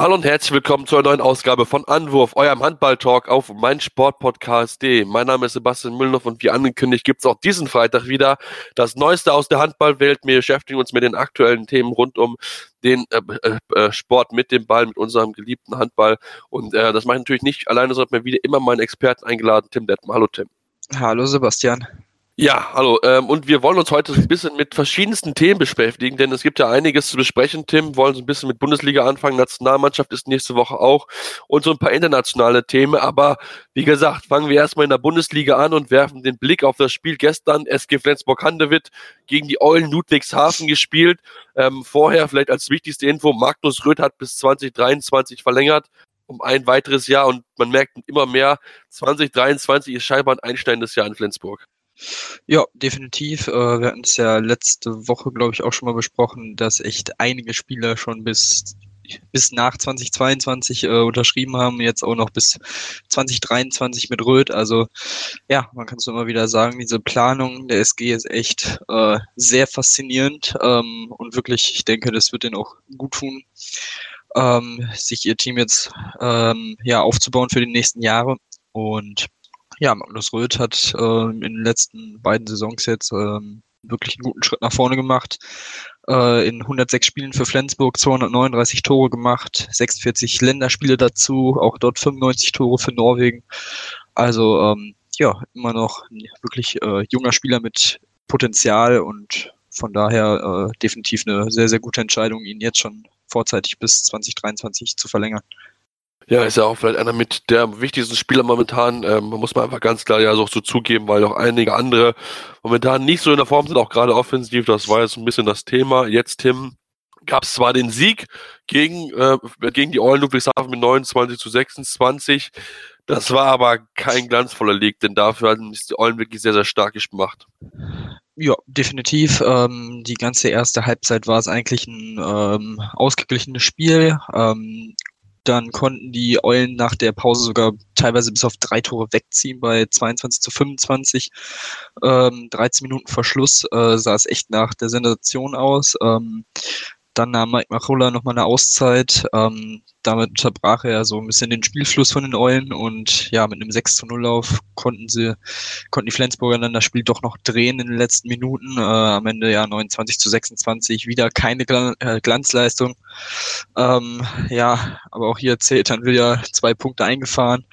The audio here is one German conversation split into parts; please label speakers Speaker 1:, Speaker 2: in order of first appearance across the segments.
Speaker 1: Hallo und herzlich willkommen zu einer neuen Ausgabe von Anwurf, eurem Handball-Talk auf meinsportpodcast.de. Mein Name ist Sebastian Müllnow und wie angekündigt gibt es auch diesen Freitag wieder das Neueste aus der Handballwelt. Wir beschäftigen uns mit den aktuellen Themen rund um den äh, äh, äh, Sport mit dem Ball, mit unserem geliebten Handball. Und äh, das mache ich natürlich nicht alleine, sondern mir wieder immer meinen Experten eingeladen, Tim Detmer. Hallo Tim.
Speaker 2: Hallo Sebastian.
Speaker 1: Ja, hallo. Ähm, und wir wollen uns heute ein bisschen mit verschiedensten Themen beschäftigen, denn es gibt ja einiges zu besprechen. Tim, wollen so ein bisschen mit Bundesliga anfangen. Nationalmannschaft ist nächste Woche auch und so ein paar internationale Themen. Aber wie gesagt, fangen wir erstmal in der Bundesliga an und werfen den Blick auf das Spiel gestern. SG Flensburg-Handewitt gegen die Eulen Ludwigshafen gespielt. Ähm, vorher vielleicht als wichtigste Info, Magnus Röth hat bis 2023 verlängert um ein weiteres Jahr und man merkt immer mehr, 2023 ist scheinbar ein einsteigendes Jahr in Flensburg.
Speaker 2: Ja, definitiv. Äh, wir hatten es ja letzte Woche, glaube ich, auch schon mal besprochen, dass echt einige Spieler schon bis bis nach 2022 äh, unterschrieben haben, jetzt auch noch bis 2023 mit Röth. Also ja, man kann es immer wieder sagen, diese Planung der SG ist echt äh, sehr faszinierend ähm, und wirklich, ich denke, das wird denen auch gut tun, ähm, sich ihr Team jetzt ähm, ja aufzubauen für die nächsten Jahre. Und ja, Magnus Röth hat äh, in den letzten beiden Saisons jetzt äh, wirklich einen guten Schritt nach vorne gemacht. Äh, in 106 Spielen für Flensburg 239 Tore gemacht, 46 Länderspiele dazu, auch dort 95 Tore für Norwegen. Also ähm, ja, immer noch ein wirklich äh, junger Spieler mit Potenzial und von daher äh, definitiv eine sehr, sehr gute Entscheidung, ihn jetzt schon vorzeitig bis 2023 zu verlängern.
Speaker 1: Ja, ist ja auch vielleicht einer mit der wichtigsten Spieler momentan. Ähm, muss man einfach ganz klar ja so zugeben, weil auch einige andere momentan nicht so in der Form sind, auch gerade offensiv. Das war jetzt ein bisschen das Thema. Jetzt, Tim, gab es zwar den Sieg gegen, äh, gegen die Eulen Ludwigshafen mit 29 zu 26. Das war aber kein glanzvoller League, denn dafür haben die Eulen wirklich sehr, sehr stark gemacht.
Speaker 2: Ja, definitiv. Ähm, die ganze erste Halbzeit war es eigentlich ein ähm, ausgeglichenes Spiel. Ähm, dann konnten die Eulen nach der Pause sogar teilweise bis auf drei Tore wegziehen bei 22 zu 25. Ähm, 13 Minuten Verschluss äh, sah es echt nach der Sensation aus. Ähm, dann nahm Mike Machulla nochmal eine Auszeit. Ähm, damit unterbrach er so ein bisschen den Spielfluss von den Eulen und ja, mit einem 6 zu 0 Lauf konnten sie, konnten die Flensburger dann das Spiel doch noch drehen in den letzten Minuten. Äh, am Ende ja 29 zu 26, wieder keine Glan äh, Glanzleistung. Ähm, ja, aber auch hier zählt dann wieder zwei Punkte eingefahren.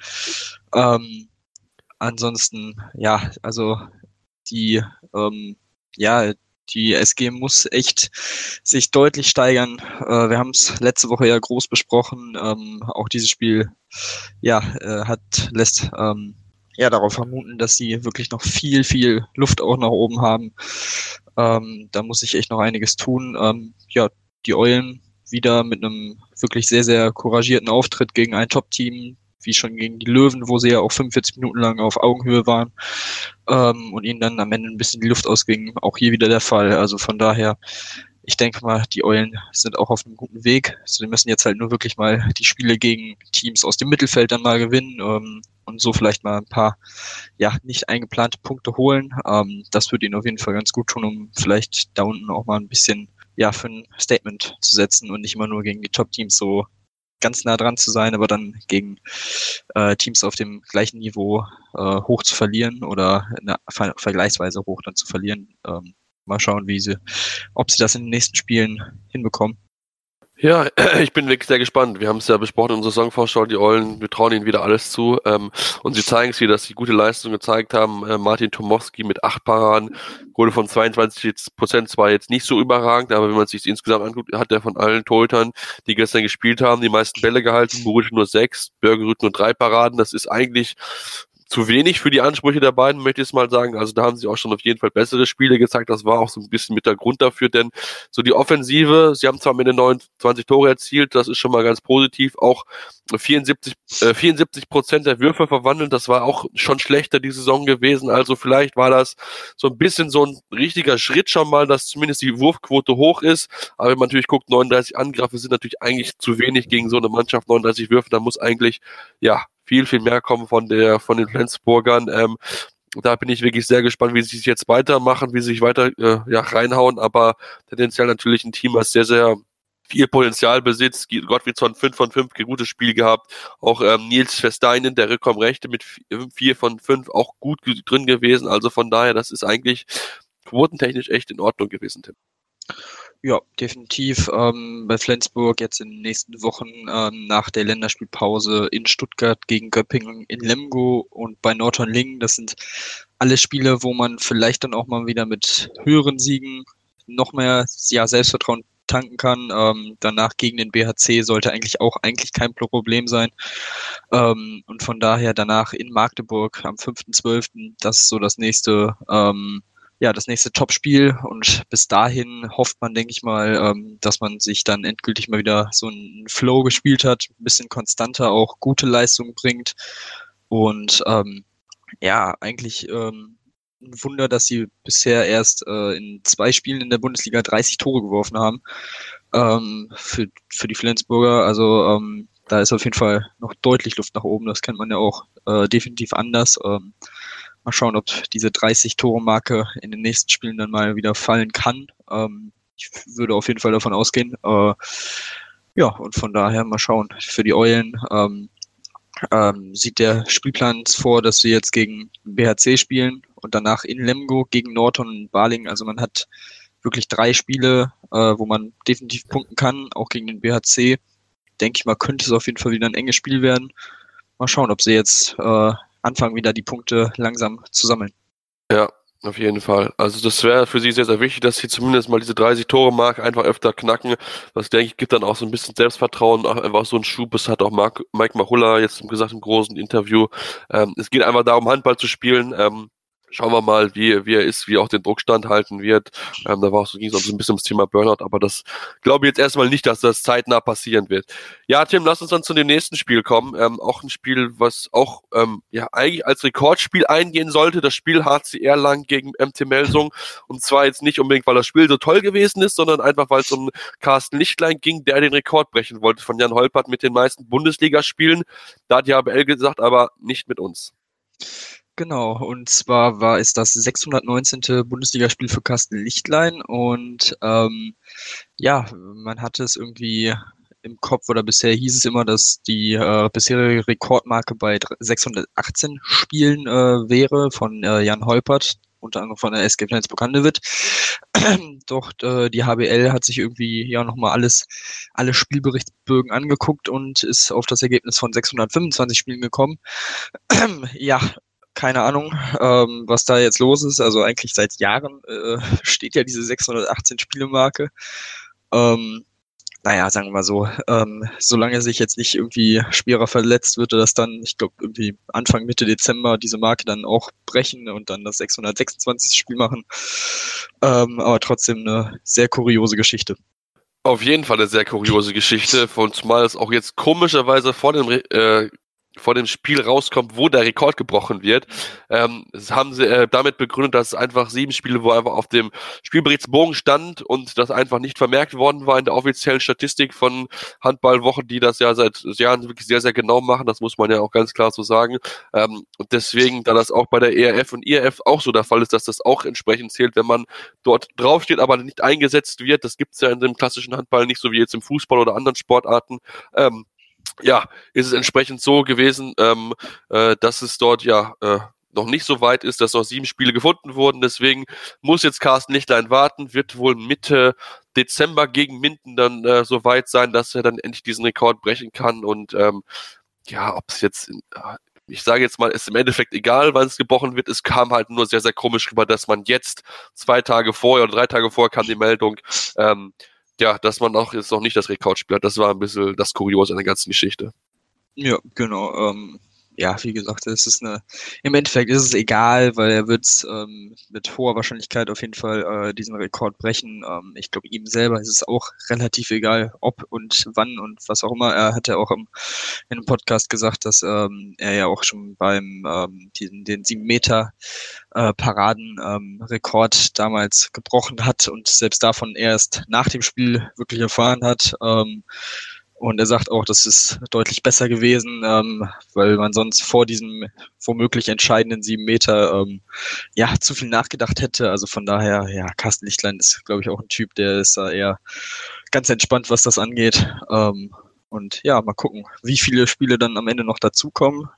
Speaker 2: Ähm, ansonsten, ja, also die, ähm, ja, die SG muss echt sich deutlich steigern. Äh, wir haben es letzte Woche ja groß besprochen. Ähm, auch dieses Spiel, ja, äh, hat lässt ähm, ja darauf vermuten, dass sie wirklich noch viel, viel Luft auch nach oben haben. Ähm, da muss sich echt noch einiges tun. Ähm, ja, die Eulen wieder mit einem wirklich sehr, sehr couragierten Auftritt gegen ein Top-Team, wie schon gegen die Löwen, wo sie ja auch 45 Minuten lang auf Augenhöhe waren ähm, und ihnen dann am Ende ein bisschen die Luft ausging. Auch hier wieder der Fall. Also von daher, ich denke mal, die Eulen sind auch auf einem guten Weg. Also sie müssen jetzt halt nur wirklich mal die Spiele gegen Teams aus dem Mittelfeld dann mal gewinnen ähm, und so vielleicht mal ein paar ja nicht eingeplante Punkte holen. Ähm, das würde ihnen auf jeden Fall ganz gut tun, um vielleicht da unten auch mal ein bisschen ja für ein Statement zu setzen und nicht immer nur gegen die Top-Teams so ganz nah dran zu sein, aber dann gegen äh, Teams auf dem gleichen Niveau äh, hoch zu verlieren oder eine, ver vergleichsweise hoch dann zu verlieren. Ähm, mal schauen, wie sie, ob sie das in den nächsten Spielen hinbekommen.
Speaker 1: Ja, ich bin wirklich sehr gespannt. Wir haben es ja besprochen in unserer Saisonvorschau, die Eulen, wir trauen ihnen wieder alles zu. Ähm, und sie zeigen es wieder, dass sie gute Leistung gezeigt haben. Äh, Martin Tomowski mit acht Paraden, Quote von 22 Prozent zwar jetzt nicht so überragend, aber wenn man sich insgesamt anguckt, hat er von allen Torhütern, die gestern gespielt haben, die meisten Bälle gehalten. Burich nur sechs, Bürgerrüth nur drei Paraden. Das ist eigentlich zu wenig für die Ansprüche der beiden, möchte ich es mal sagen. Also da haben sie auch schon auf jeden Fall bessere Spiele gezeigt. Das war auch so ein bisschen mit der Grund dafür, denn so die Offensive, sie haben zwar mit den 29 Tore erzielt, das ist schon mal ganz positiv. Auch 74, äh, 74 Prozent der Würfe verwandelt, das war auch schon schlechter die Saison gewesen. Also vielleicht war das so ein bisschen so ein richtiger Schritt schon mal, dass zumindest die Wurfquote hoch ist. Aber wenn man natürlich guckt, 39 Angriffe sind natürlich eigentlich zu wenig gegen so eine Mannschaft. 39 Würfe, da muss eigentlich, ja, viel, viel mehr kommen von der, von den Flensburgern. Ähm, da bin ich wirklich sehr gespannt, wie sie es jetzt weitermachen, wie sie sich weiter äh, ja, reinhauen, aber tendenziell natürlich ein Team, was sehr, sehr viel Potenzial besitzt. Gottfriedson 5 von 5, gutes Spiel gehabt. Auch ähm, Nils Versteinen, der Rückkommen Rechte mit 4 von 5 auch gut drin gewesen. Also von daher, das ist eigentlich quotentechnisch echt in Ordnung gewesen, Tim.
Speaker 2: Ja, definitiv. Ähm, bei Flensburg jetzt in den nächsten Wochen ähm, nach der Länderspielpause in Stuttgart gegen Göppingen in Lemgo und bei Norton Lingen. Das sind alle Spiele, wo man vielleicht dann auch mal wieder mit höheren Siegen noch mehr ja, Selbstvertrauen tanken kann. Ähm, danach gegen den BHC sollte eigentlich auch eigentlich kein Problem sein. Ähm, und von daher danach in Magdeburg am 5.12. Das ist so das nächste ähm, ja, das nächste Topspiel und bis dahin hofft man, denke ich mal, ähm, dass man sich dann endgültig mal wieder so einen Flow gespielt hat, ein bisschen konstanter auch gute Leistung bringt und ähm, ja, eigentlich ähm, ein Wunder, dass sie bisher erst äh, in zwei Spielen in der Bundesliga 30 Tore geworfen haben ähm, für, für die Flensburger. Also ähm, da ist auf jeden Fall noch deutlich Luft nach oben. Das kennt man ja auch äh, definitiv anders. Ähm, Mal schauen, ob diese 30-Tore-Marke in den nächsten Spielen dann mal wieder fallen kann. Ähm, ich würde auf jeden Fall davon ausgehen. Äh, ja, und von daher mal schauen. Für die Eulen ähm, ähm, sieht der Spielplan vor, dass wir jetzt gegen BHC spielen und danach in Lemgo gegen Norton und Baling. Also man hat wirklich drei Spiele, äh, wo man definitiv punkten kann, auch gegen den BHC. Denke ich mal, könnte es auf jeden Fall wieder ein enges Spiel werden. Mal schauen, ob sie jetzt äh, anfangen, wieder die Punkte langsam zu sammeln.
Speaker 1: Ja, auf jeden Fall. Also das wäre für sie sehr, sehr wichtig, dass sie zumindest mal diese 30 Tore Marke einfach öfter knacken. Das denke ich gibt dann auch so ein bisschen Selbstvertrauen, einfach so ein Schub. Das hat auch Mark, Mike Mahulla jetzt gesagt im großen Interview. Ähm, es geht einfach darum, Handball zu spielen. Ähm, Schauen wir mal, wie, wie er ist, wie er auch den Druck standhalten wird. Ähm, da war auch so, ging es auch ein bisschen ums Thema Burnout, aber das glaube ich jetzt erstmal nicht, dass das zeitnah passieren wird. Ja, Tim, lass uns dann zu dem nächsten Spiel kommen. Ähm, auch ein Spiel, was auch ähm, ja eigentlich als Rekordspiel eingehen sollte. Das Spiel HCR lang gegen MT Melsung. Und zwar jetzt nicht unbedingt, weil das Spiel so toll gewesen ist, sondern einfach, weil es um Carsten Lichtlein ging, der den Rekord brechen wollte von Jan Holpert mit den meisten Bundesligaspielen. Da hat die HBL gesagt, aber nicht mit uns.
Speaker 2: Genau, und zwar war es das 619. Bundesligaspiel für Carsten Lichtlein und ähm, ja, man hatte es irgendwie im Kopf oder bisher hieß es immer, dass die äh, bisherige Rekordmarke bei 618 Spielen äh, wäre von äh, Jan Holpert, unter anderem von der SG Flensburg-Handewitt. Doch äh, die HBL hat sich irgendwie ja nochmal alles, alle Spielberichtsbögen angeguckt und ist auf das Ergebnis von 625 Spielen gekommen. ja, keine Ahnung, ähm, was da jetzt los ist. Also eigentlich seit Jahren äh, steht ja diese 618 Spiele-Marke. Ähm, naja, sagen wir mal so, ähm, solange er sich jetzt nicht irgendwie schwerer verletzt, würde das dann, ich glaube, irgendwie Anfang, Mitte Dezember diese Marke dann auch brechen und dann das 626. Spiel machen. Ähm, aber trotzdem eine sehr kuriose Geschichte.
Speaker 1: Auf jeden Fall eine sehr kuriose Geschichte, von zumal es auch jetzt komischerweise vor dem äh, vor dem Spiel rauskommt, wo der Rekord gebrochen wird. Ähm, das haben sie äh, damit begründet, dass es einfach sieben Spiele, wo einfach auf dem Spielberichtsbogen stand und das einfach nicht vermerkt worden war in der offiziellen Statistik von Handballwochen, die das ja seit Jahren wirklich sehr, sehr genau machen. Das muss man ja auch ganz klar so sagen. Ähm, und deswegen, da das auch bei der ERF und IRF auch so der Fall ist, dass das auch entsprechend zählt, wenn man dort draufsteht, aber nicht eingesetzt wird. Das gibt's ja in dem klassischen Handball nicht so wie jetzt im Fußball oder anderen Sportarten. Ähm, ja, ist es entsprechend so gewesen, ähm, äh, dass es dort ja äh, noch nicht so weit ist, dass noch sieben Spiele gefunden wurden. Deswegen muss jetzt Carsten Lichtlein warten, wird wohl Mitte Dezember gegen Minden dann äh, so weit sein, dass er dann endlich diesen Rekord brechen kann. Und ähm, ja, ob es jetzt, in, äh, ich sage jetzt mal, ist im Endeffekt egal, wann es gebrochen wird. Es kam halt nur sehr, sehr komisch rüber, dass man jetzt zwei Tage vorher oder drei Tage vorher kam die Meldung, ähm, ja, dass man auch jetzt noch nicht das Rekordspiel hat, das war ein bisschen das Kuriose an der ganzen Geschichte.
Speaker 2: Ja, genau. Ähm, ja, wie gesagt, es ist eine, im Endeffekt ist es egal, weil er wird ähm, mit hoher Wahrscheinlichkeit auf jeden Fall äh, diesen Rekord brechen. Ähm, ich glaube, ihm selber ist es auch relativ egal, ob und wann und was auch immer. Er hat ja auch im, in einem Podcast gesagt, dass ähm, er ja auch schon beim ähm, diesen, den sieben Meter äh, Paraden ähm, Rekord damals gebrochen hat und selbst davon erst nach dem Spiel wirklich erfahren hat. Ähm, und er sagt auch, das ist deutlich besser gewesen, ähm, weil man sonst vor diesem womöglich entscheidenden sieben Meter ähm, ja zu viel nachgedacht hätte. Also von daher, ja, Carsten Lichtlein ist, glaube ich, auch ein Typ, der ist da eher ganz entspannt, was das angeht. Ähm, und ja, mal gucken, wie viele Spiele dann am Ende noch dazukommen.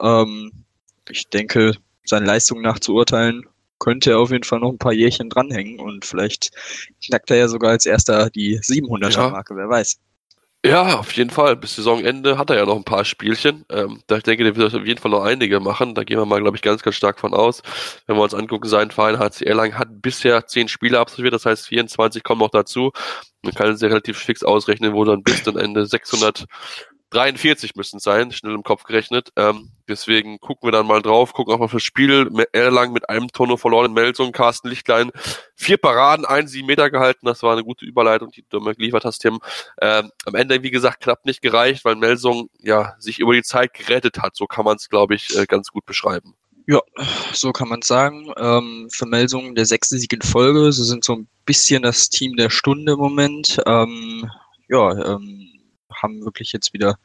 Speaker 2: Ähm, ich denke, seine Leistung nach zu urteilen, könnte er auf jeden Fall noch ein paar Jährchen dranhängen und vielleicht knackt er ja sogar als erster die 700er-Marke, ja. wer weiß.
Speaker 1: Ja, auf jeden Fall. Bis Saisonende hat er ja noch ein paar Spielchen. Ähm, da ich denke, der wird auf jeden Fall noch einige machen. Da gehen wir mal, glaube ich, ganz, ganz stark von aus. Wenn wir uns angucken, sein Verein HC Erlangen hat bisher zehn Spiele absolviert, das heißt 24 kommen noch dazu. Man kann es ja relativ fix ausrechnen, wo dann bis zum Ende 600 43 müssen es sein, schnell im Kopf gerechnet. Ähm, deswegen gucken wir dann mal drauf, gucken auch mal fürs Spiel. Erlang mit einem Tor nur verloren in Melsung, Carsten Lichtlein, vier Paraden, ein sieben Meter gehalten. Das war eine gute Überleitung, die du mir geliefert hast, Tim. Ähm, am Ende, wie gesagt, knapp nicht gereicht, weil Melsung ja sich über die Zeit gerettet hat. So kann man es, glaube ich, äh, ganz gut beschreiben.
Speaker 2: Ja, so kann man sagen. Ähm, für Melsung der sechste Sieg in Folge. Sie sind so ein bisschen das Team der Stunde im Moment. Ähm, ja, ähm, haben wirklich jetzt wieder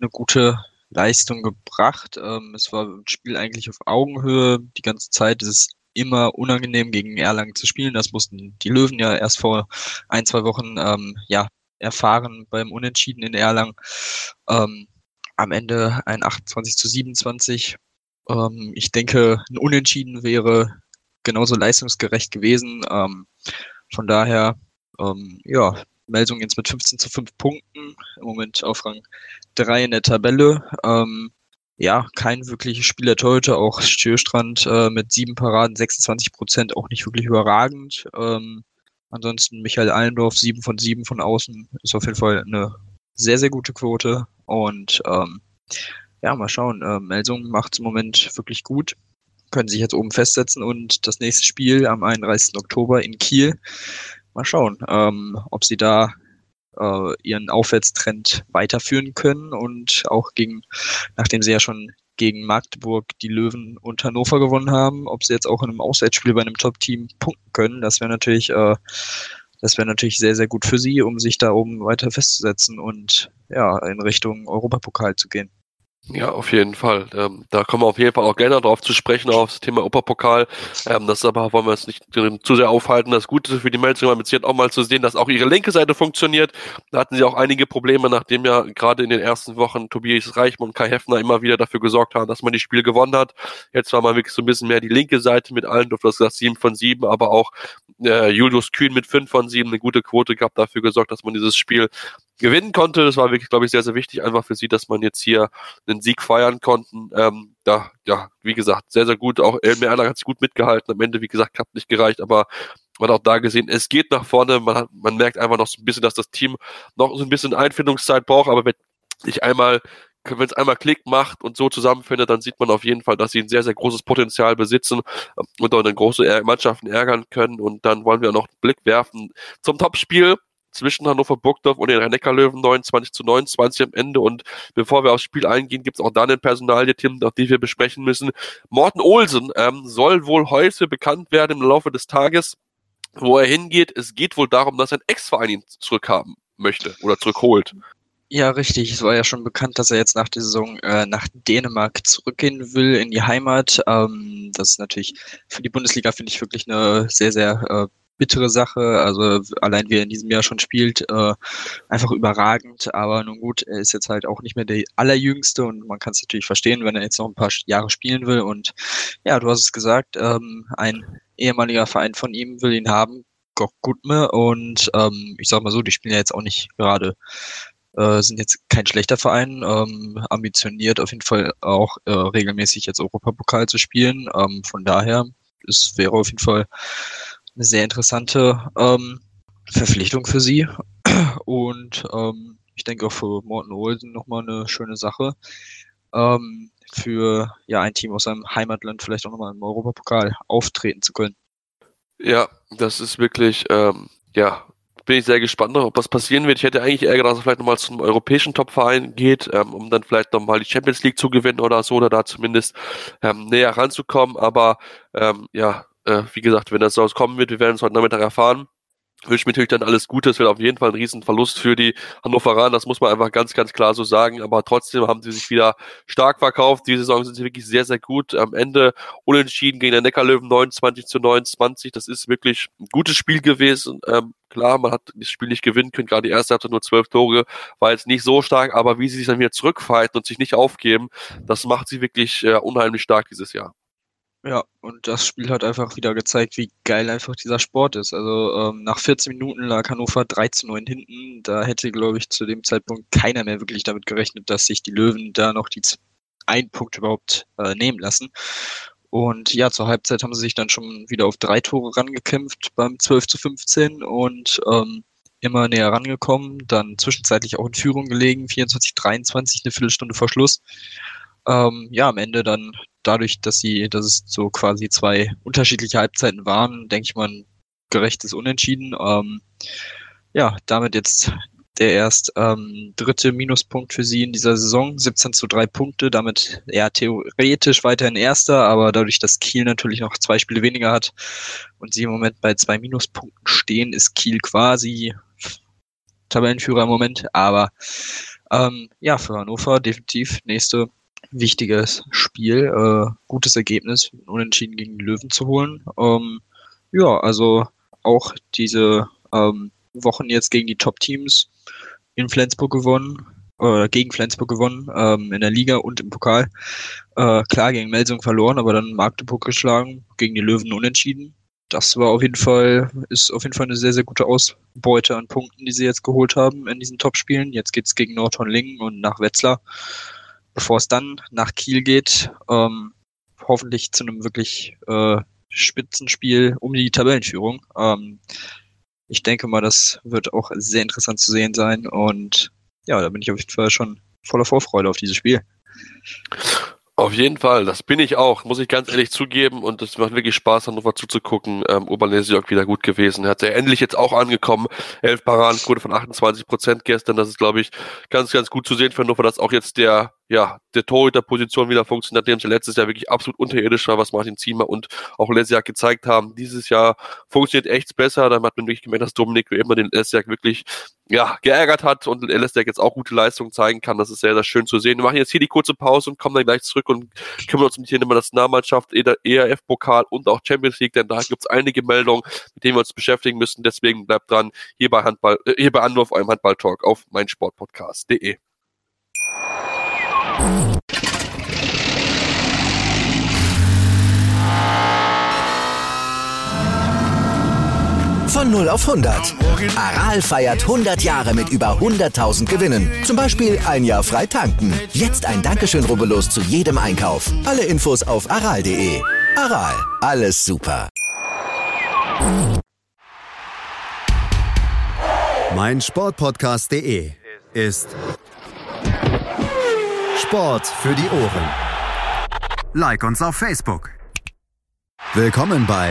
Speaker 2: eine gute Leistung gebracht. Ähm, es war ein Spiel eigentlich auf Augenhöhe die ganze Zeit. Es ist immer unangenehm gegen Erlangen zu spielen. Das mussten die Löwen ja erst vor ein, zwei Wochen ähm, ja, erfahren beim Unentschieden in Erlangen. Ähm, am Ende ein 28 zu 27. Ähm, ich denke, ein Unentschieden wäre genauso leistungsgerecht gewesen. Ähm, von daher, ähm, ja, Melsung jetzt mit 15 zu 5 Punkten, im Moment auf Rang 3 in der Tabelle. Ähm, ja, kein wirkliches Spieler Torhüter, auch Stürstrand äh, mit sieben Paraden, 26 Prozent, auch nicht wirklich überragend. Ähm, ansonsten Michael Allendorf, sieben von sieben von außen, ist auf jeden Fall eine sehr, sehr gute Quote. Und ähm, ja, mal schauen. Äh, Melsung macht es im Moment wirklich gut. Können sich jetzt oben festsetzen und das nächste Spiel am 31. Oktober in Kiel mal schauen, ähm, ob sie da äh, ihren Aufwärtstrend weiterführen können und auch gegen, nachdem sie ja schon gegen Magdeburg die Löwen und Hannover gewonnen haben, ob sie jetzt auch in einem Auswärtsspiel bei einem Top-Team punkten können. Das wäre natürlich, äh, das wäre natürlich sehr, sehr gut für sie, um sich da oben weiter festzusetzen und ja, in Richtung Europapokal zu gehen.
Speaker 1: Ja, auf jeden Fall. Ähm, da kommen wir auf jeden Fall auch gerne darauf zu sprechen, auf das Thema Operpokal. Ähm, das aber wollen wir uns nicht zu sehr aufhalten. Das Gute für die Melzinger mit auch mal zu sehen, dass auch ihre linke Seite funktioniert. Da hatten sie auch einige Probleme, nachdem ja gerade in den ersten Wochen Tobias Reichmann und Kai Heffner immer wieder dafür gesorgt haben, dass man die Spiel gewonnen hat. Jetzt war mal wirklich so ein bisschen mehr die linke Seite mit allen, du hast gesagt, sieben von sieben, aber auch äh, Julius Kühn mit fünf von sieben eine gute Quote gehabt, dafür gesorgt, dass man dieses Spiel gewinnen konnte. Das war wirklich, glaube ich, sehr, sehr wichtig, einfach für sie, dass man jetzt hier einen Sieg feiern konnten. Ähm, da, ja, wie gesagt, sehr, sehr gut. Auch Elmer Erlang hat sich gut mitgehalten. Am Ende, wie gesagt, hat nicht gereicht, aber man hat auch da gesehen, es geht nach vorne. Man, hat, man merkt einfach noch so ein bisschen, dass das Team noch so ein bisschen Einfindungszeit braucht, aber wenn ich einmal wenn es einmal Klick macht und so zusammenfindet, dann sieht man auf jeden Fall, dass sie ein sehr, sehr großes Potenzial besitzen und auch eine große Mannschaften ärgern können. Und dann wollen wir noch einen Blick werfen zum Topspiel zwischen Hannover Burgdorf und den Rhein-Neckar-Löwen 29 zu 29 am Ende. Und bevor wir aufs Spiel eingehen, gibt es auch dann ein Personalien-Team, auf die wir besprechen müssen. Morten Olsen ähm, soll wohl heute bekannt werden im Laufe des Tages, wo er hingeht. Es geht wohl darum, dass ein Ex-Verein ihn zurückhaben möchte oder zurückholt.
Speaker 2: Ja, richtig. Es war ja schon bekannt, dass er jetzt nach der Saison äh, nach Dänemark zurückgehen will in die Heimat. Ähm, das ist natürlich für die Bundesliga, finde ich, wirklich eine sehr, sehr äh, bittere Sache. Also allein wie er in diesem Jahr schon spielt, äh, einfach überragend. Aber nun gut, er ist jetzt halt auch nicht mehr der allerjüngste und man kann es natürlich verstehen, wenn er jetzt noch ein paar Jahre spielen will. Und ja, du hast es gesagt, ähm, ein ehemaliger Verein von ihm will ihn haben, Gok Gutme. Und ähm, ich sag mal so, die spielen ja jetzt auch nicht gerade äh, sind jetzt kein schlechter Verein, ähm, ambitioniert auf jeden Fall auch äh, regelmäßig jetzt Europapokal zu spielen. Ähm, von daher, es wäre auf jeden Fall eine sehr interessante ähm, Verpflichtung für sie. Und ähm, ich denke auch für Morten Olsen nochmal eine schöne Sache. ähm, für ja ein Team aus seinem Heimatland vielleicht auch nochmal im Europapokal auftreten zu können.
Speaker 1: Ja, das ist wirklich, ähm, ja, bin ich sehr gespannt, ob das passieren wird. Ich hätte eigentlich eher gedacht, dass er vielleicht nochmal zum europäischen Topverein geht, ähm, um dann vielleicht nochmal die Champions League zu gewinnen oder so, oder da zumindest ähm, näher ranzukommen. Aber ähm, ja, äh, wie gesagt, wenn das so kommen wird, wir werden es heute Nachmittag erfahren wünsche mir natürlich dann alles Gute. Es wird auf jeden Fall ein Riesenverlust für die Hannoveraner. Das muss man einfach ganz, ganz klar so sagen. Aber trotzdem haben sie sich wieder stark verkauft. Diese Saison sind sie wirklich sehr, sehr gut. Am Ende unentschieden gegen den Neckarlöwen 29 zu 29. Das ist wirklich ein gutes Spiel gewesen. Ähm, klar, man hat das Spiel nicht gewinnen können. Gerade die erste hatte nur zwölf Tore. War jetzt nicht so stark. Aber wie sie sich dann wieder zurückfighten und sich nicht aufgeben, das macht sie wirklich äh, unheimlich stark dieses Jahr.
Speaker 2: Ja, und das Spiel hat einfach wieder gezeigt, wie geil einfach dieser Sport ist. Also ähm, nach 14 Minuten lag Hannover 3 zu 9 hinten. Da hätte, glaube ich, zu dem Zeitpunkt keiner mehr wirklich damit gerechnet, dass sich die Löwen da noch die ein Punkt überhaupt äh, nehmen lassen. Und ja, zur Halbzeit haben sie sich dann schon wieder auf drei Tore rangekämpft beim 12 zu 15 und ähm, immer näher rangekommen, dann zwischenzeitlich auch in Führung gelegen, 24, 23, eine Viertelstunde vor Schluss. Ähm, ja, am Ende dann dadurch, dass sie, dass es so quasi zwei unterschiedliche Halbzeiten waren, denke ich mal, ein gerechtes Unentschieden. Ähm, ja, damit jetzt der erst ähm, dritte Minuspunkt für sie in dieser Saison, 17 zu 3 Punkte, damit ja theoretisch weiterhin erster, aber dadurch, dass Kiel natürlich noch zwei Spiele weniger hat und sie im Moment bei zwei Minuspunkten stehen, ist Kiel quasi Tabellenführer im Moment, aber ähm, ja, für Hannover definitiv nächste wichtiges Spiel, äh, gutes Ergebnis, unentschieden gegen die Löwen zu holen. Ähm, ja, also auch diese ähm, Wochen jetzt gegen die Top-Teams in Flensburg gewonnen, äh, gegen Flensburg gewonnen, ähm, in der Liga und im Pokal. Äh, klar, gegen Melsung verloren, aber dann Magdeburg geschlagen, gegen die Löwen unentschieden. Das war auf jeden Fall, ist auf jeden Fall eine sehr, sehr gute Ausbeute an Punkten, die sie jetzt geholt haben in diesen Top-Spielen. Jetzt geht's gegen Nordhorn-Lingen und nach Wetzlar bevor es dann nach Kiel geht, ähm, hoffentlich zu einem wirklich äh, Spitzenspiel um die Tabellenführung. Ähm, ich denke mal, das wird auch sehr interessant zu sehen sein und ja, da bin ich auf jeden Fall schon voller Vorfreude auf dieses Spiel.
Speaker 1: Auf jeden Fall, das bin ich auch, muss ich ganz ehrlich zugeben. Und es macht wirklich Spaß, Hannover zuzugucken. Ähm, Oberlesiok wieder gut gewesen. Hat er endlich jetzt auch angekommen. Elf Paradenquote von 28 Prozent gestern. Das ist, glaube ich, ganz, ganz gut zu sehen für Hannover, dass auch jetzt der ja, der Torhüter-Position wieder funktioniert, nachdem sie letztes Jahr wirklich absolut unterirdisch war, was Martin Ziemer und auch Lesiak gezeigt haben. Dieses Jahr funktioniert echt besser. Da hat man wirklich gemerkt, dass Dominik immer den Lesiak wirklich ja, geärgert hat und Lesiak jetzt auch gute Leistungen zeigen kann. Das ist sehr, sehr schön zu sehen. Wir machen jetzt hier die kurze Pause und kommen dann gleich zurück und kümmern uns um die Themen Nationalmannschaft, ERF-Pokal und auch Champions League, denn da gibt es einige Meldungen, mit denen wir uns beschäftigen müssen. Deswegen bleibt dran hier bei Handball, äh, hier bei Anwurf, eurem Handball-Talk auf meinsportpodcast.de.
Speaker 3: 0 auf 100. Aral feiert 100 Jahre mit über 100.000 Gewinnen. Zum Beispiel ein Jahr frei tanken. Jetzt ein Dankeschön, rubbellos zu jedem Einkauf. Alle Infos auf aral.de. Aral, alles super.
Speaker 4: Mein Sportpodcast.de ist Sport für die Ohren. Like uns auf Facebook. Willkommen bei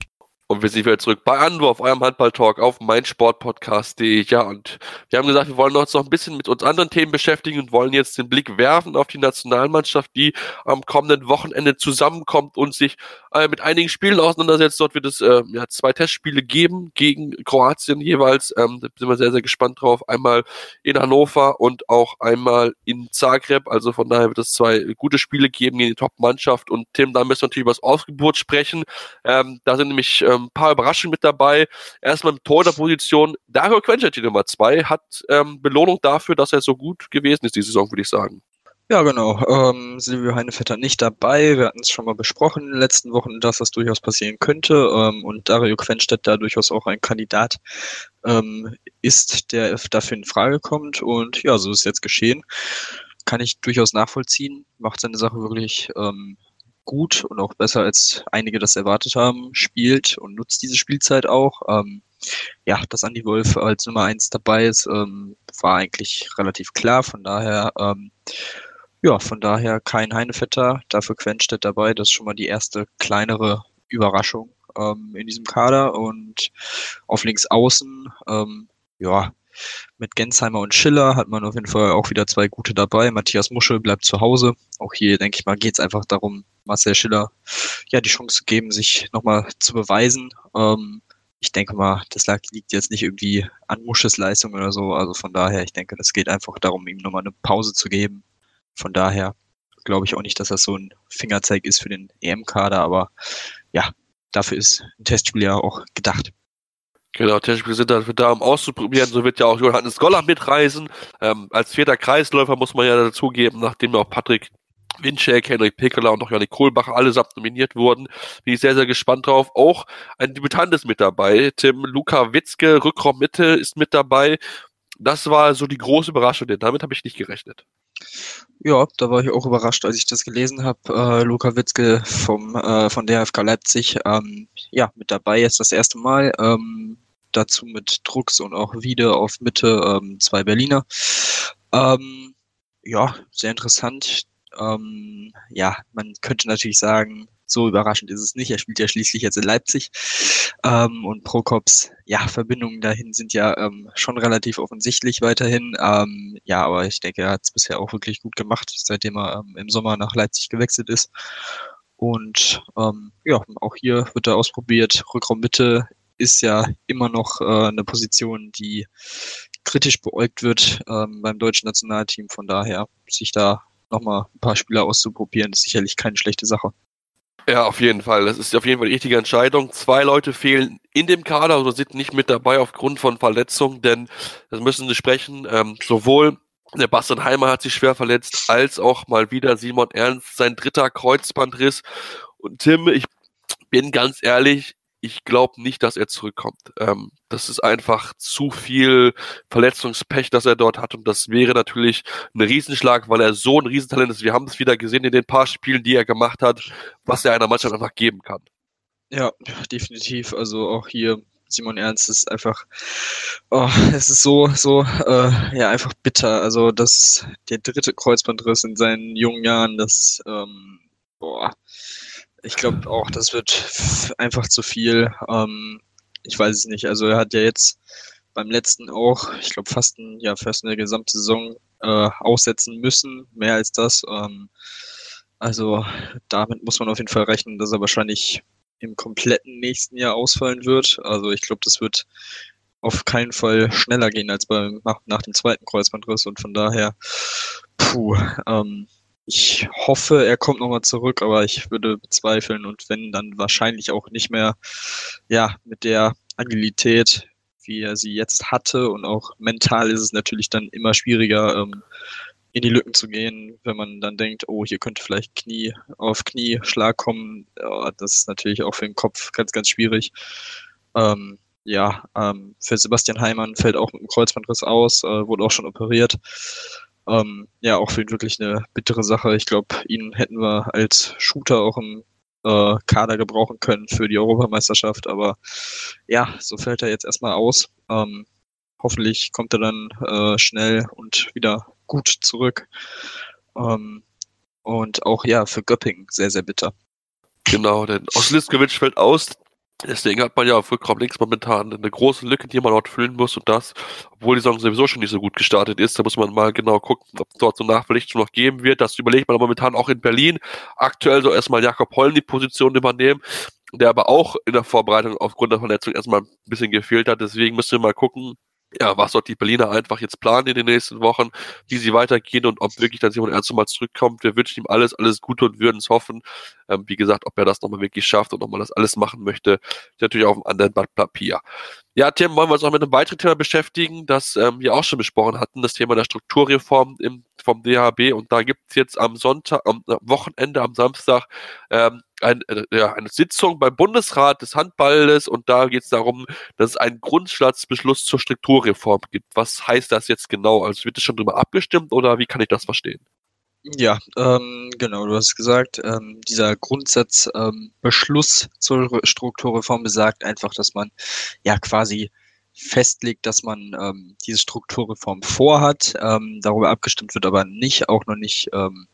Speaker 1: Und wir sind wieder zurück bei Anwurf, eurem Handball-Talk auf meinsportpodcast.de. Ja, und wir haben gesagt, wir wollen uns noch ein bisschen mit uns anderen Themen beschäftigen und wollen jetzt den Blick werfen auf die Nationalmannschaft, die am kommenden Wochenende zusammenkommt und sich äh, mit einigen Spielen auseinandersetzt. Dort wird es äh, ja, zwei Testspiele geben gegen Kroatien jeweils. Ähm, da sind wir sehr, sehr gespannt drauf. Einmal in Hannover und auch einmal in Zagreb. Also von daher wird es zwei gute Spiele geben gegen die Top-Mannschaft. Und Tim, da müssen wir natürlich über das Ausgeburt sprechen. Ähm, da sind nämlich ähm, ein paar Überraschungen mit dabei. Erstmal im Tor der Position. Dario Quencher, die Nummer zwei, hat ähm, Belohnung dafür, dass er so gut gewesen ist, die Saison, würde ich sagen.
Speaker 2: Ja, genau. Ähm, Silvio Heinevetter nicht dabei. Wir hatten es schon mal besprochen in den letzten Wochen, dass das durchaus passieren könnte. Ähm, und Dario Quenstedt da durchaus auch ein Kandidat ähm, ist, der dafür in Frage kommt. Und ja, so ist jetzt geschehen. Kann ich durchaus nachvollziehen. Macht seine Sache wirklich ähm, gut und auch besser, als einige das erwartet haben. Spielt und nutzt diese Spielzeit auch. Ähm, ja, dass Andy Wolf als Nummer eins dabei ist, ähm, war eigentlich relativ klar. Von daher, ähm, ja, von daher kein Heinevetter, dafür Quenstedt dabei. Das ist schon mal die erste kleinere Überraschung ähm, in diesem Kader. Und auf links außen, ähm, ja, mit Gensheimer und Schiller hat man auf jeden Fall auch wieder zwei gute dabei. Matthias Muschel bleibt zu Hause. Auch hier, denke ich mal, geht es einfach darum, Marcel Schiller ja die Chance zu geben, sich nochmal zu beweisen. Ähm, ich denke mal, das liegt jetzt nicht irgendwie an Musches Leistung oder so. Also von daher, ich denke, das geht einfach darum, ihm nochmal eine Pause zu geben. Von daher glaube ich auch nicht, dass das so ein Fingerzeig ist für den EM-Kader, aber ja, dafür ist ein Testspiel ja auch gedacht.
Speaker 1: Genau, Testspiele sind dafür da, um auszuprobieren. So wird ja auch Johannes Goller mitreisen. Ähm, als vierter Kreisläufer muss man ja dazugeben, nachdem ja auch Patrick Winczek, Henrik Pekeler und auch Janik Kohlbacher allesamt nominiert wurden. Bin ich sehr, sehr gespannt drauf. Auch ein Debütant ist mit dabei. Tim Luka Witzke, Rückraum Mitte ist mit dabei. Das war so die große Überraschung, denn damit habe ich nicht gerechnet.
Speaker 2: Ja, da war ich auch überrascht, als ich das gelesen habe. Äh, Luka Witzke vom, äh, von der FK Leipzig, ähm, ja, mit dabei jetzt das erste Mal. Ähm, dazu mit Drucks und auch Wiede auf Mitte, ähm, zwei Berliner. Ähm, ja, sehr interessant. Ähm, ja, man könnte natürlich sagen, so überraschend ist es nicht. Er spielt ja schließlich jetzt in Leipzig. Ähm, und Prokops, ja, Verbindungen dahin sind ja ähm, schon relativ offensichtlich weiterhin. Ähm, ja, aber ich denke, er hat es bisher auch wirklich gut gemacht, seitdem er ähm, im Sommer nach Leipzig gewechselt ist. Und ähm, ja, auch hier wird er ausprobiert. Rückraum Mitte ist ja immer noch äh, eine Position, die kritisch beäugt wird ähm, beim deutschen Nationalteam. Von daher sich da nochmal ein paar Spieler auszuprobieren, ist sicherlich keine schlechte Sache.
Speaker 1: Ja, auf jeden Fall. Das ist auf jeden Fall die richtige Entscheidung. Zwei Leute fehlen in dem Kader oder sind nicht mit dabei aufgrund von Verletzungen, denn das müssen sie sprechen. Ähm, sowohl der Bastian Heimer hat sich schwer verletzt, als auch mal wieder Simon Ernst, sein dritter Kreuzbandriss. Und Tim, ich bin ganz ehrlich, ich glaube nicht, dass er zurückkommt. Ähm, das ist einfach zu viel Verletzungspech, das er dort hat. Und das wäre natürlich ein Riesenschlag, weil er so ein Riesentalent ist. Wir haben es wieder gesehen in den paar Spielen, die er gemacht hat, was er einer Mannschaft einfach geben kann.
Speaker 2: Ja, definitiv. Also auch hier Simon Ernst ist einfach, oh, es ist so, so, äh, ja, einfach bitter. Also das, der dritte Kreuzbandriss in seinen jungen Jahren, das, ähm, boah, ich glaube auch, das wird einfach zu viel. Ähm, ich weiß es nicht. Also er hat ja jetzt beim letzten auch, ich glaube, fast, ein, ja, fast eine gesamte Saison äh, aussetzen müssen, mehr als das. Ähm, also damit muss man auf jeden Fall rechnen, dass er wahrscheinlich im kompletten nächsten Jahr ausfallen wird. Also ich glaube, das wird auf keinen Fall schneller gehen als beim nach, nach dem zweiten Kreuzbandriss und von daher, puh, ähm, ich hoffe, er kommt nochmal zurück, aber ich würde bezweifeln und wenn, dann wahrscheinlich auch nicht mehr, ja, mit der Agilität, wie er sie jetzt hatte und auch mental ist es natürlich dann immer schwieriger, ähm, in die Lücken zu gehen, wenn man dann denkt, oh, hier könnte vielleicht Knie auf Knie Schlag kommen. Ja, das ist natürlich auch für den Kopf ganz, ganz schwierig. Ähm, ja, ähm, für Sebastian Heimann fällt auch mit dem Kreuzbandriss aus, äh, wurde auch schon operiert. Ähm, ja, auch für ihn wirklich eine bittere Sache. Ich glaube, ihn hätten wir als Shooter auch im äh, Kader gebrauchen können für die Europameisterschaft. Aber ja, so fällt er jetzt erstmal aus. Ähm, hoffentlich kommt er dann äh, schnell und wieder gut zurück. Ähm, und auch ja, für Göpping sehr, sehr bitter.
Speaker 1: Genau, denn Osliskowitsch fällt aus. Deswegen hat man ja auf Rückraum links momentan eine große Lücke, die man dort füllen muss und das, obwohl die Saison sowieso schon nicht so gut gestartet ist, da muss man mal genau gucken, ob dort so Nachverlichtung noch geben wird. Das überlegt man momentan auch in Berlin. Aktuell soll erstmal Jakob Holm die Position übernehmen, der aber auch in der Vorbereitung aufgrund der Verletzung erstmal ein bisschen gefehlt hat. Deswegen müssen wir mal gucken, ja, was dort die Berliner einfach jetzt planen in den nächsten Wochen, wie sie weitergehen und ob wirklich dann Simon Ernst mal zurückkommt. Wir wünschen ihm alles, alles Gute und würden es hoffen. Ähm, wie gesagt, ob er das nochmal wirklich schafft und nochmal das alles machen möchte, ist natürlich auf einem anderen Blatt Papier. Ja, Tim, wollen wir uns auch mit einem weiteren Thema beschäftigen, das ähm, wir auch schon besprochen hatten, das Thema der Strukturreform im vom DHB und da gibt es jetzt am Sonntag, am Wochenende, am Samstag ähm, ein, äh, eine Sitzung beim Bundesrat des Handballes und da geht es darum, dass es einen Grundsatzbeschluss zur Strukturreform gibt. Was heißt das jetzt genau? Also wird es schon darüber abgestimmt oder wie kann ich das verstehen?
Speaker 2: Ja, ähm, genau, du hast gesagt, ähm, dieser Grundsatzbeschluss ähm, zur Strukturreform besagt einfach, dass man ja quasi festlegt, dass man ähm, diese Strukturreform vorhat. Ähm, darüber abgestimmt wird aber nicht, auch noch nicht ähm,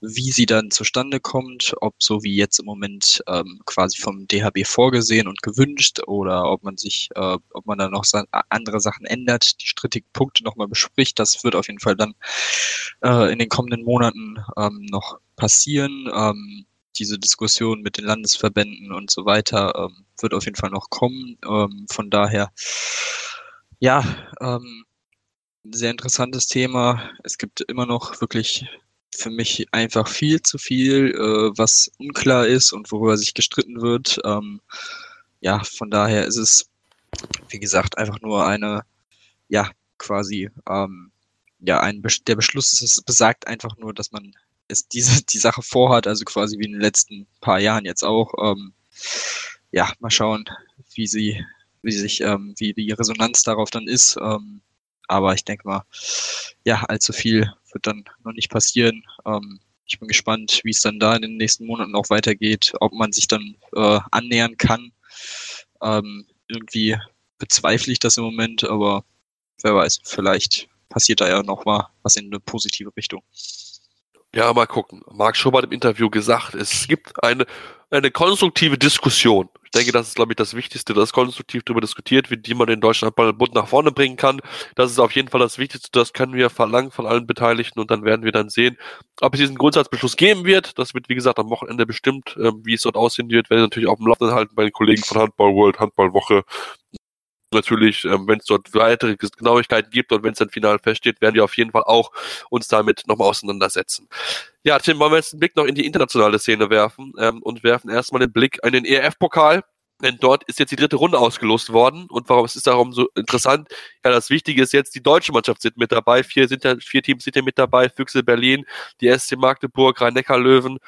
Speaker 2: wie sie dann zustande kommt, ob so wie jetzt im Moment ähm, quasi vom DHB vorgesehen und gewünscht oder ob man sich, äh, ob man da noch andere Sachen ändert, die strittigen Punkte nochmal bespricht. Das wird auf jeden Fall dann äh, in den kommenden Monaten ähm, noch passieren. Ähm, diese Diskussion mit den Landesverbänden und so weiter ähm, wird auf jeden Fall noch kommen. Ähm, von daher, ja, ähm, sehr interessantes Thema. Es gibt immer noch wirklich für mich einfach viel zu viel, äh, was unklar ist und worüber sich gestritten wird. Ähm, ja, von daher ist es, wie gesagt, einfach nur eine, ja, quasi, ähm, ja, ein, der Beschluss ist, es besagt einfach nur, dass man es diese, die Sache vorhat, also quasi wie in den letzten paar Jahren jetzt auch. Ähm, ja, mal schauen, wie sie, wie sich, ähm, wie die Resonanz darauf dann ist. Ähm, aber ich denke mal, ja, allzu viel wird dann noch nicht passieren. Ähm, ich bin gespannt, wie es dann da in den nächsten Monaten auch weitergeht, ob man sich dann äh, annähern kann. Ähm, irgendwie bezweifle ich das im Moment, aber wer weiß, vielleicht passiert da ja noch mal was in eine positive Richtung.
Speaker 1: Ja, mal gucken. Marc Schubert im Interview gesagt, es gibt eine, eine konstruktive Diskussion. Ich denke, das ist, glaube ich, das Wichtigste, dass konstruktiv darüber diskutiert wird, wie man den deutschen Handballbund nach vorne bringen kann. Das ist auf jeden Fall das Wichtigste. Das können wir verlangen von allen Beteiligten und dann werden wir dann sehen, ob es diesen Grundsatzbeschluss geben wird. Das wird, wie gesagt, am Wochenende bestimmt, ähm, wie es dort aussehen wird. Werden natürlich auch im Laufenden halten bei den Kollegen von Handball World, Handballwoche natürlich, ähm, wenn es dort weitere Genauigkeiten gibt und wenn es dann final feststeht, werden wir auf jeden Fall auch uns damit nochmal auseinandersetzen. Ja, Tim, wollen wir jetzt einen Blick noch in die internationale Szene werfen ähm, und werfen erstmal den Blick in den ERF-Pokal. Denn dort ist jetzt die dritte Runde ausgelost worden. Und warum ist es darum so interessant? Ja, das Wichtige ist jetzt, die deutsche Mannschaft sind mit dabei. Vier, sind ja, vier Teams sind ja mit dabei. Füchse Berlin, die SC Magdeburg, Rhein-Neckar-Löwen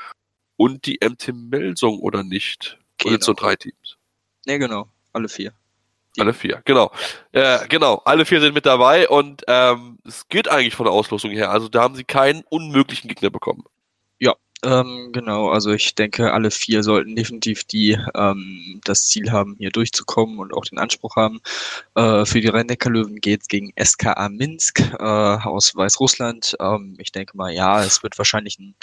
Speaker 1: und die MT Melsung, oder nicht? Genau. Oder so drei Teams?
Speaker 2: Ja, genau. Alle vier.
Speaker 1: Alle vier, genau. Äh, genau, alle vier sind mit dabei und ähm, es geht eigentlich von der Auslosung her. Also da haben sie keinen unmöglichen Gegner bekommen.
Speaker 2: Ja, ähm, genau. Also ich denke, alle vier sollten definitiv die ähm, das Ziel haben, hier durchzukommen und auch den Anspruch haben. Äh, für die Rhein-Neckar-Löwen geht es gegen SKA Minsk äh, aus Weißrussland. Ähm, ich denke mal, ja, es wird wahrscheinlich ein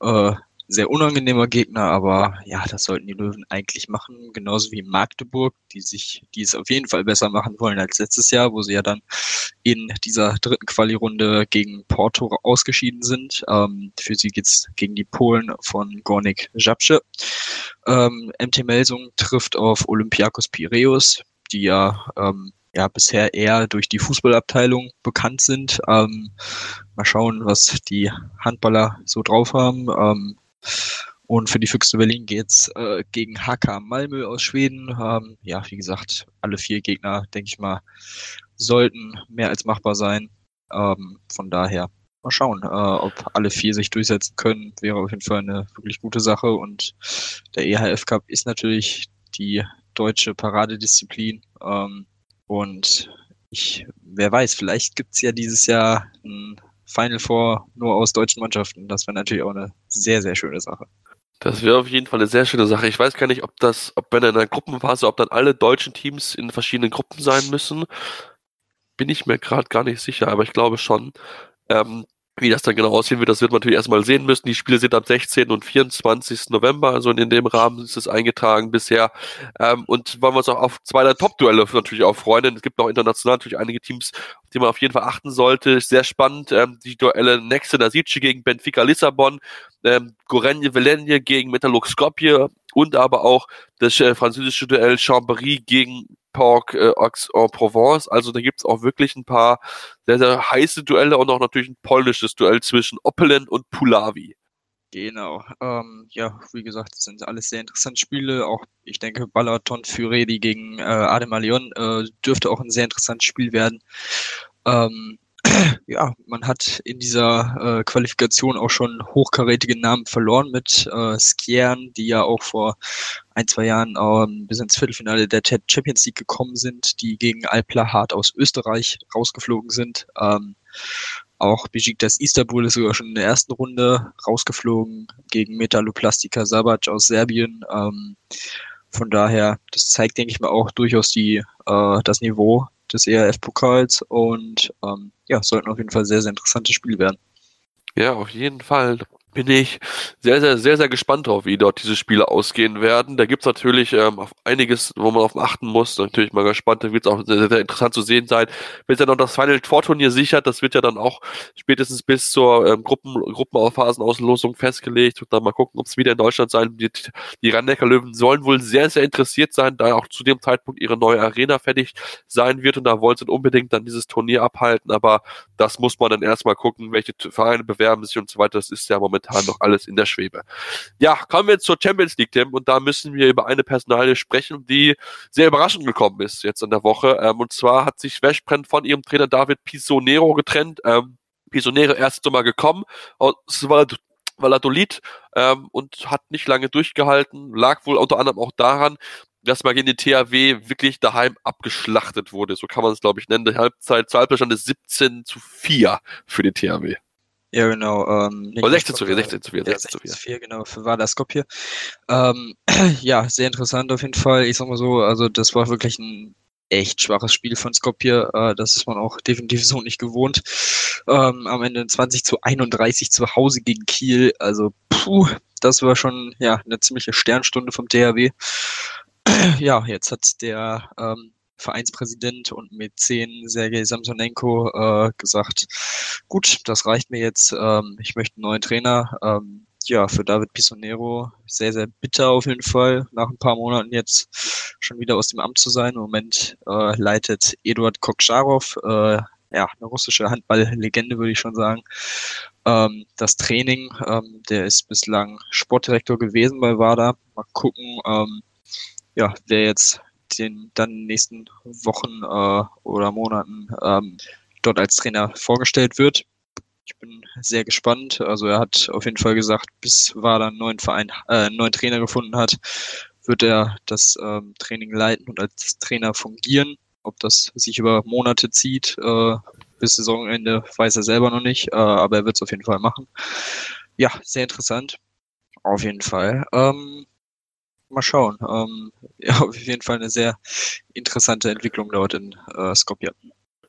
Speaker 2: äh, sehr unangenehmer Gegner, aber ja, das sollten die Löwen eigentlich machen, genauso wie Magdeburg, die sich, die es auf jeden Fall besser machen wollen als letztes Jahr, wo sie ja dann in dieser dritten Quali-Runde gegen Porto ausgeschieden sind. Ähm, für sie geht's gegen die Polen von Gornik Żabce. Ähm, MT Melsung trifft auf Olympiakos Piräus, die ja ähm, ja bisher eher durch die Fußballabteilung bekannt sind. Ähm, mal schauen, was die Handballer so drauf haben. Ähm, und für die Füchse Berlin geht's äh, gegen HK Malmö aus Schweden. Ähm, ja, wie gesagt, alle vier Gegner, denke ich mal, sollten mehr als machbar sein. Ähm, von daher mal schauen, äh, ob alle vier sich durchsetzen können. Wäre auf jeden Fall eine wirklich gute Sache. Und der EHF Cup ist natürlich die deutsche Paradedisziplin. Ähm, und ich, wer weiß, vielleicht gibt's ja dieses Jahr ein Final Four nur aus deutschen Mannschaften. Das wäre natürlich auch eine sehr, sehr schöne Sache.
Speaker 1: Das wäre auf jeden Fall eine sehr schöne Sache. Ich weiß gar nicht, ob das, ob wenn in einer Gruppenphase, ob dann alle deutschen Teams in verschiedenen Gruppen sein müssen. Bin ich mir gerade gar nicht sicher, aber ich glaube schon. Ähm, wie das dann genau aussehen wird, das wird man natürlich erstmal sehen müssen. Die Spiele sind am 16. und 24. November, also in dem Rahmen ist es eingetragen bisher. Ähm, und wollen wir uns auch auf zwei der Top-Duelle natürlich auch freuen, denn es gibt auch international natürlich einige Teams, auf die man auf jeden Fall achten sollte. Sehr spannend, ähm, die Duelle Nexe Nasice gegen Benfica Lissabon, ähm, Gorenje Velenje gegen Metallurg Skopje und aber auch das äh, französische Duell Chambéry gegen Porc äh, en Provence. Also da gibt's auch wirklich ein paar sehr, sehr heiße Duelle und auch natürlich ein polnisches Duell zwischen Opelen und Pulavi.
Speaker 2: Genau. Ähm, ja, wie gesagt, das sind alles sehr interessante Spiele. Auch ich denke, Balaton Füredi gegen äh, Adem Alion äh, dürfte auch ein sehr interessantes Spiel werden. Ähm, ja, man hat in dieser äh, Qualifikation auch schon hochkarätige Namen verloren mit äh, Skiern, die ja auch vor ein, zwei Jahren ähm, bis ins Viertelfinale der Champions League gekommen sind, die gegen Alpla Hart aus Österreich rausgeflogen sind. Ähm, auch Besiktas Istanbul ist sogar schon in der ersten Runde rausgeflogen gegen Metalloplastika Sabac aus Serbien. Ähm, von daher, das zeigt, denke ich mal, auch durchaus die, äh, das Niveau des ERF-Pokals und ähm, ja, sollten auf jeden Fall sehr, sehr interessante Spiele werden.
Speaker 1: Ja, auf jeden Fall bin ich sehr, sehr, sehr, sehr gespannt drauf, wie dort diese Spiele ausgehen werden. Da gibt's natürlich ähm, auf einiges, wo man auf achten muss. Natürlich mal gespannt, da wird es auch sehr, sehr interessant zu sehen sein. Wenn ja noch das Final Four Turnier sichert, das wird ja dann auch spätestens bis zur ähm, Gruppen, Gruppenphasenauslosung festgelegt. Und dann mal gucken, ob es wieder in Deutschland sein wird. Die Randecker Löwen sollen wohl sehr, sehr interessiert sein, da auch zu dem Zeitpunkt ihre neue Arena fertig sein wird. Und da wollen sie unbedingt dann dieses Turnier abhalten. Aber das muss man dann erstmal gucken, welche Vereine bewerben sich und so weiter. Das ist ja momentan momentan noch alles in der Schwebe. Ja, kommen wir zur Champions League, Tim, und da müssen wir über eine Personalie sprechen, die sehr überraschend gekommen ist jetzt in der Woche. Ähm, und zwar hat sich Westbrand von ihrem Trainer David Pisonero getrennt. Ähm, Pisonero erst einmal gekommen aus Valladolid ähm, und hat nicht lange durchgehalten, lag wohl unter anderem auch daran, dass man gegen den THW wirklich daheim abgeschlachtet wurde. So kann man es, glaube ich, nennen. Die Halbzeit zur Halbzeit ist 17 zu 4 für den THW.
Speaker 2: Ja, genau. Ähm,
Speaker 1: Oder 16 zu 4, 16 zu 4,
Speaker 2: 16 zu 4. 4 genau, für Vardar Skopje. Ähm, ja, sehr interessant auf jeden Fall. Ich sag mal so, also das war wirklich ein echt schwaches Spiel von Skopje. Äh, das ist man auch definitiv so nicht gewohnt. Ähm, am Ende 20 zu 31 zu Hause gegen Kiel. Also, puh, das war schon ja eine ziemliche Sternstunde vom THW. ja, jetzt hat der ähm, Vereinspräsident und Mäzen Sergei Samsonenko äh, gesagt, gut, das reicht mir jetzt, ähm, ich möchte einen neuen Trainer. Ähm, ja, für David Pisonero sehr, sehr bitter auf jeden Fall, nach ein paar Monaten jetzt schon wieder aus dem Amt zu sein. Im Moment äh, leitet Eduard Kokscharov, äh, ja, eine russische Handballlegende, würde ich schon sagen. Ähm, das Training, ähm, der ist bislang Sportdirektor gewesen bei WADA. Mal gucken, ähm, ja, wer jetzt den dann nächsten Wochen äh, oder Monaten ähm, dort als Trainer vorgestellt wird. Ich bin sehr gespannt. Also er hat auf jeden Fall gesagt, bis Wada einen neuen Verein, äh, einen neuen Trainer gefunden hat, wird er das ähm, Training leiten und als Trainer fungieren. Ob das sich über Monate zieht, äh, bis Saisonende, weiß er selber noch nicht, äh, aber er wird es auf jeden Fall machen. Ja, sehr interessant. Auf jeden Fall. Ähm, mal schauen. Ähm, ja, auf jeden Fall eine sehr interessante Entwicklung dort in äh, Skopje.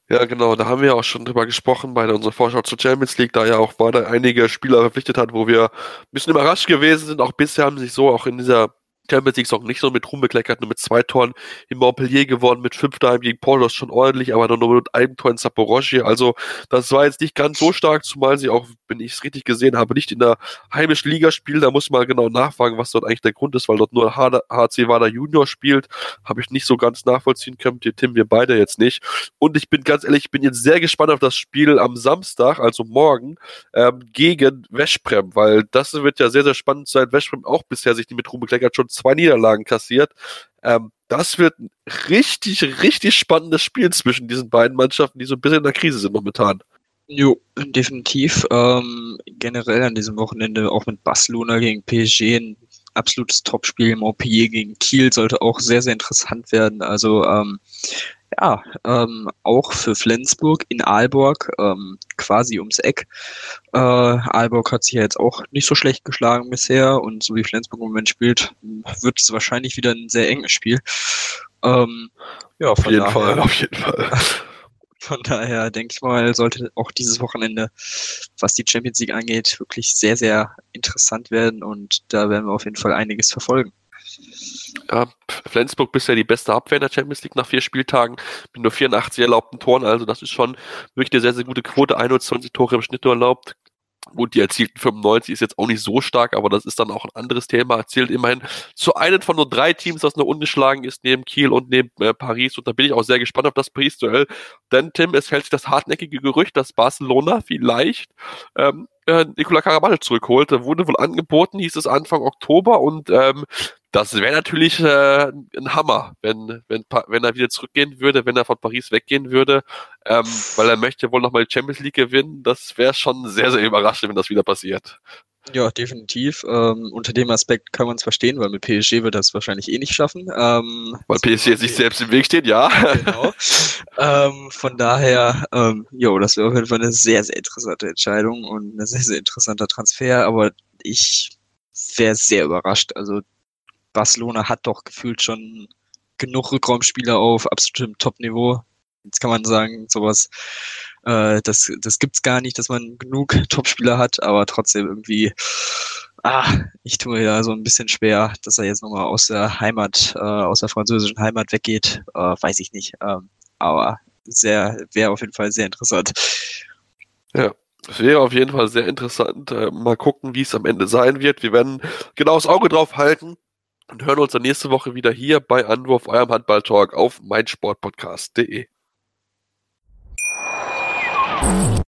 Speaker 1: Ja, genau, da haben wir auch schon drüber gesprochen bei unserer Vorschau zur Champions League, da ja auch Wada einige Spieler verpflichtet hat, wo wir ein bisschen überrascht gewesen sind. Auch bisher haben sich so auch in dieser Champions League auch nicht so mit Ruhm bekleckert, nur mit zwei Toren in Montpellier gewonnen, mit fünf Daheim gegen Portos schon ordentlich, aber nur mit einem Tor in Saporoschi. Also das war jetzt nicht ganz so stark, zumal sie auch, wenn ich es richtig gesehen habe, nicht in der heimischen Liga spielen. Da muss man genau nachfragen, was dort eigentlich der Grund ist, weil dort nur HC Wada Junior spielt. Habe ich nicht so ganz nachvollziehen können. Die Tim, wir beide jetzt nicht. Und ich bin ganz ehrlich, ich bin jetzt sehr gespannt auf das Spiel am Samstag, also morgen, ähm, gegen Weschprem, weil das wird ja sehr, sehr spannend sein. Weschprem auch bisher sich nicht mit Ruhm bekleckert, schon zwei Niederlagen kassiert. Ähm, das wird ein richtig, richtig spannendes Spiel zwischen diesen beiden Mannschaften, die so ein bisschen in der Krise sind momentan.
Speaker 2: Jo, definitiv. Ähm, generell an diesem Wochenende auch mit Barcelona gegen PSG ein absolutes Topspiel. Montpellier gegen Kiel sollte auch sehr, sehr interessant werden. Also ähm, ja, ähm, auch für Flensburg in Aalborg, ähm, quasi ums Eck. Äh, Aalborg hat sich ja jetzt auch nicht so schlecht geschlagen bisher und so wie Flensburg im Moment spielt, wird es wahrscheinlich wieder ein sehr enges Spiel. Ähm, ja,
Speaker 1: auf jeden daher, Fall, auf jeden Fall.
Speaker 2: Von daher denke ich mal, sollte auch dieses Wochenende, was die Champions League angeht, wirklich sehr, sehr interessant werden und da werden wir auf jeden Fall einiges verfolgen.
Speaker 1: Ja, Flensburg bisher die beste Abwehr in der Champions League nach vier Spieltagen mit nur 84 erlaubten Toren. Also das ist schon wirklich eine sehr, sehr gute Quote. 21 Tore im Schnitt nur erlaubt. Gut, die erzielten 95 ist jetzt auch nicht so stark, aber das ist dann auch ein anderes Thema. Erzählt immerhin zu einem von nur drei Teams, das nur ungeschlagen ist, neben Kiel und neben äh, Paris. Und da bin ich auch sehr gespannt auf das Paris-Duell. Denn, Tim, es hält sich das hartnäckige Gerücht, dass Barcelona vielleicht ähm, äh, Nikola Karabatic zurückholt. Da wurde wohl angeboten, hieß es Anfang Oktober und ähm, Das wäre natürlich äh, ein Hammer, wenn, wenn, wenn er wieder zurückgehen würde, wenn er von Paris weggehen würde, ähm, weil er möchte wohl nochmal die Champions League gewinnen. Das wäre schon sehr, sehr überraschend, wenn das wieder passiert.
Speaker 2: Ja, definitiv. Ähm, unter dem Aspekt kann man es verstehen, weil mit PSG wird er es wahrscheinlich eh nicht schaffen. Ähm,
Speaker 1: weil PSG jetzt nicht selbst im Weg steht, ja. Genau.
Speaker 2: ähm, von daher, ähm, jo, das wäre auf jeden Fall eine sehr, sehr interessante Entscheidung und ein sehr, sehr interessanter Transfer, aber ich wäre sehr überrascht. Also Barcelona hat doch gefühlt schon genug Rückraumspieler auf absolutem Top-Niveau. Jetzt kann man sagen, sowas, äh, das, das gibt's gar nicht, dass man genug Topspieler hat, aber trotzdem irgendwie, ah, ich tue ja so ein bisschen schwer, dass er jetzt nochmal aus der Heimat, äh, aus der französischen Heimat weggeht, äh, weiß ich nicht. Ähm, aber sehr, wäre auf jeden Fall sehr interessant.
Speaker 1: Ja. Wäre auf jeden Fall sehr interessant. Äh, mal gucken, wie es am Ende sein wird. Wir werden genau das Auge drauf halten und hören uns dann nächste Woche wieder hier bei Anwurf, eurem Handball-Talk auf meinsportpodcast.de.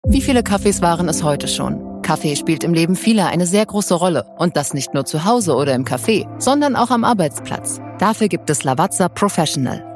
Speaker 5: Wie viele Kaffees waren es heute schon? Kaffee spielt im Leben vieler eine sehr große Rolle. Und das nicht nur zu Hause oder im Café, sondern auch am Arbeitsplatz. Dafür gibt es Lavazza Professional.